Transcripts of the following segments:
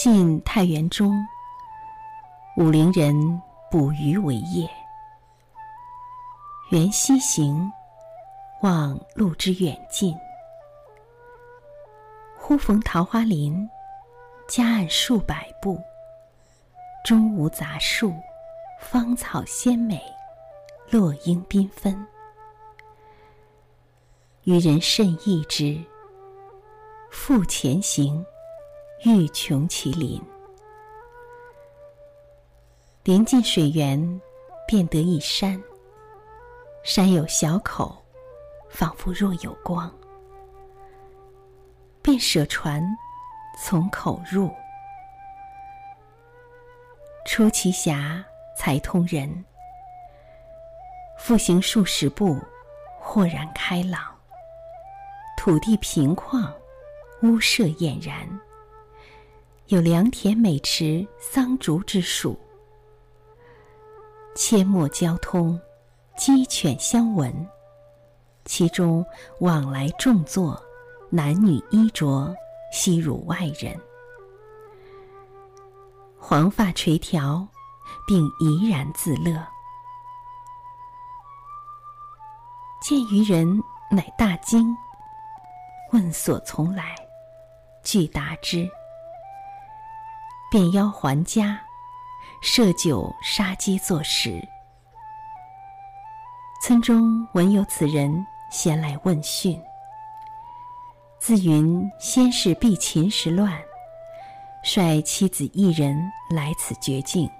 晋太原中，武陵人捕鱼为业。缘溪行，望路之远近。忽逢桃花林，夹岸数百步，中无杂树，芳草鲜美，落英缤纷。渔人甚异之，复前行，欲穷其林。临近水源，便得一山。山有小口，仿佛若有光。便舍船，从口入。出其峡，才通人。复行数十步，豁然开朗。土地平旷，屋舍俨然。有良田美池，桑竹之属。阡陌交通，鸡犬相闻。其中往来种作。男女衣着，悉如外人。黄发垂髫，并怡然自乐。见渔人，乃大惊，问所从来，具答之。便邀还家，设酒杀鸡作食。村中闻有此人，先来问讯。自云先是避秦时乱，率妻子一人来此绝境，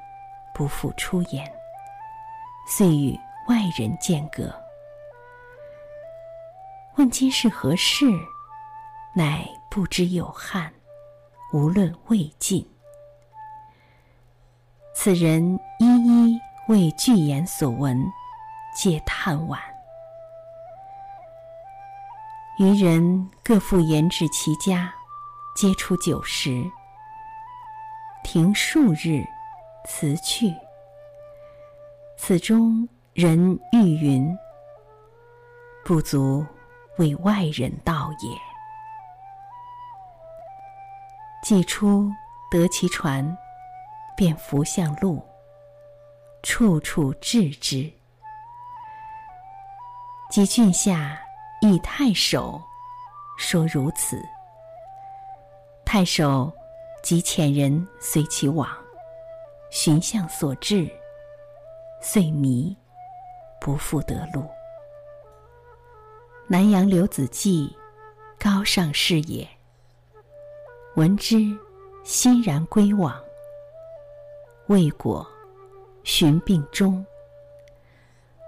不复出言。遂与外人间隔。问今是何事，乃不知有汉，无论魏晋。此人一一为具言所闻，皆叹惋。渔人各复言至其家，皆出酒食。停数日，辞去。此中人欲云：“不足为外人道也。”既出得其船，便扶向路，处处置之。及郡下。诣太守说如此，太守即遣人随其往，寻向所至，遂迷，不复得路。南阳刘子骥，高尚士也。闻之，欣然归往。未果，寻病终。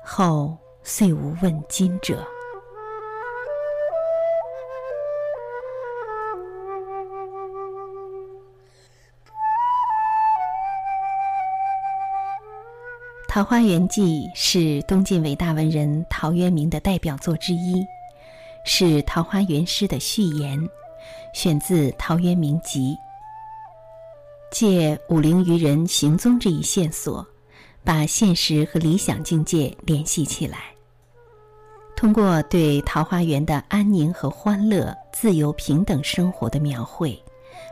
后遂无问津者。《桃花源记》是东晋伟大文人陶渊明的代表作之一，是桃花源诗的序言，选自《陶渊明集》。借武陵渔人行踪这一线索，把现实和理想境界联系起来。通过对桃花源的安宁和欢乐、自由平等生活的描绘。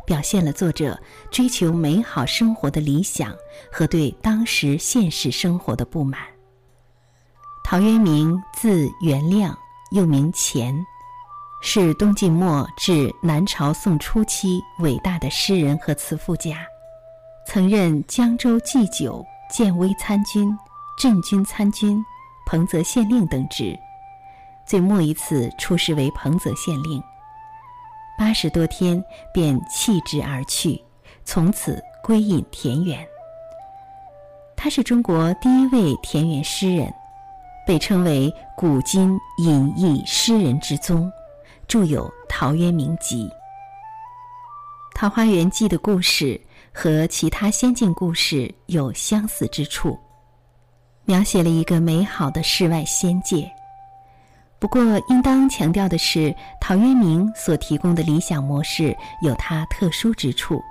表现了作者追求美好生活的理想和对当时现实生活的不满。陶渊明字元亮，又名钱，是东晋末至南朝宋初期伟大的诗人和词赋家，曾任江州祭酒、建威参军、镇军参军、彭泽县令等职，最末一次出仕为彭泽县令。八十多天，便弃职而去，从此归隐田园。他是中国第一位田园诗人，被称为古今隐逸诗人之宗，著有《陶渊明集》。《桃花源记》的故事和其他仙境故事有相似之处，描写了一个美好的世外仙界。不过，应当强调的是，陶渊明所提供的理想模式有它特殊之处。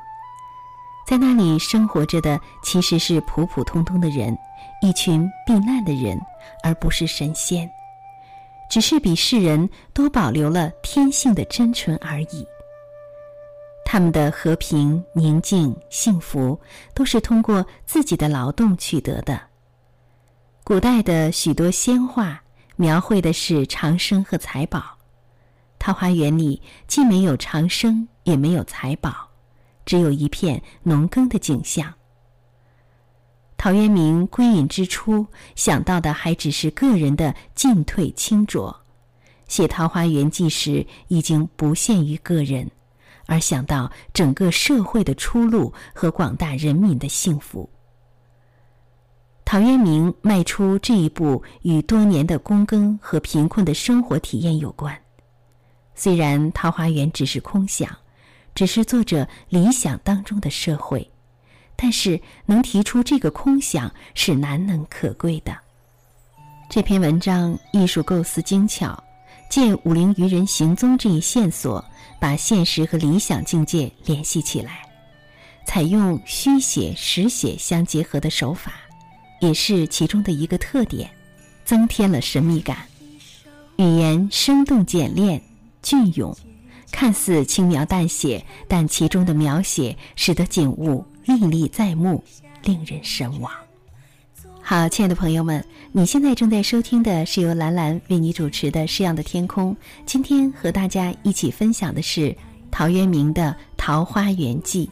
在那里生活着的其实是普普通通的人，一群避难的人，而不是神仙，只是比世人多保留了天性的真纯而已。他们的和平、宁静、幸福，都是通过自己的劳动取得的。古代的许多仙画描绘的是长生和财宝，桃花源里既没有长生，也没有财宝，只有一片农耕的景象。陶渊明归隐之初，想到的还只是个人的进退清浊，写《桃花源记》时已经不限于个人。而想到整个社会的出路和广大人民的幸福，陶渊明迈出这一步与多年的躬耕和贫困的生活体验有关。虽然桃花源只是空想，只是作者理想当中的社会，但是能提出这个空想是难能可贵的。这篇文章艺术构思精巧。借武陵渔人行踪这一线索，把现实和理想境界联系起来，采用虚写实写相结合的手法，也是其中的一个特点，增添了神秘感。语言生动简练、隽永，看似轻描淡写，但其中的描写使得景物历历在目，令人神往。好，亲爱的朋友们，你现在正在收听的是由兰兰为你主持的《诗样的天空》。今天和大家一起分享的是陶渊明的《桃花源记》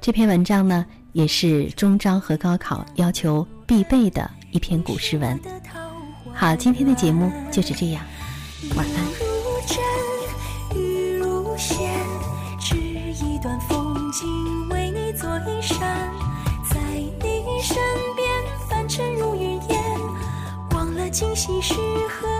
这篇文章呢，也是中招和高考要求必备的一篇古诗文。好，今天的节目就是这样，晚安。今夕是何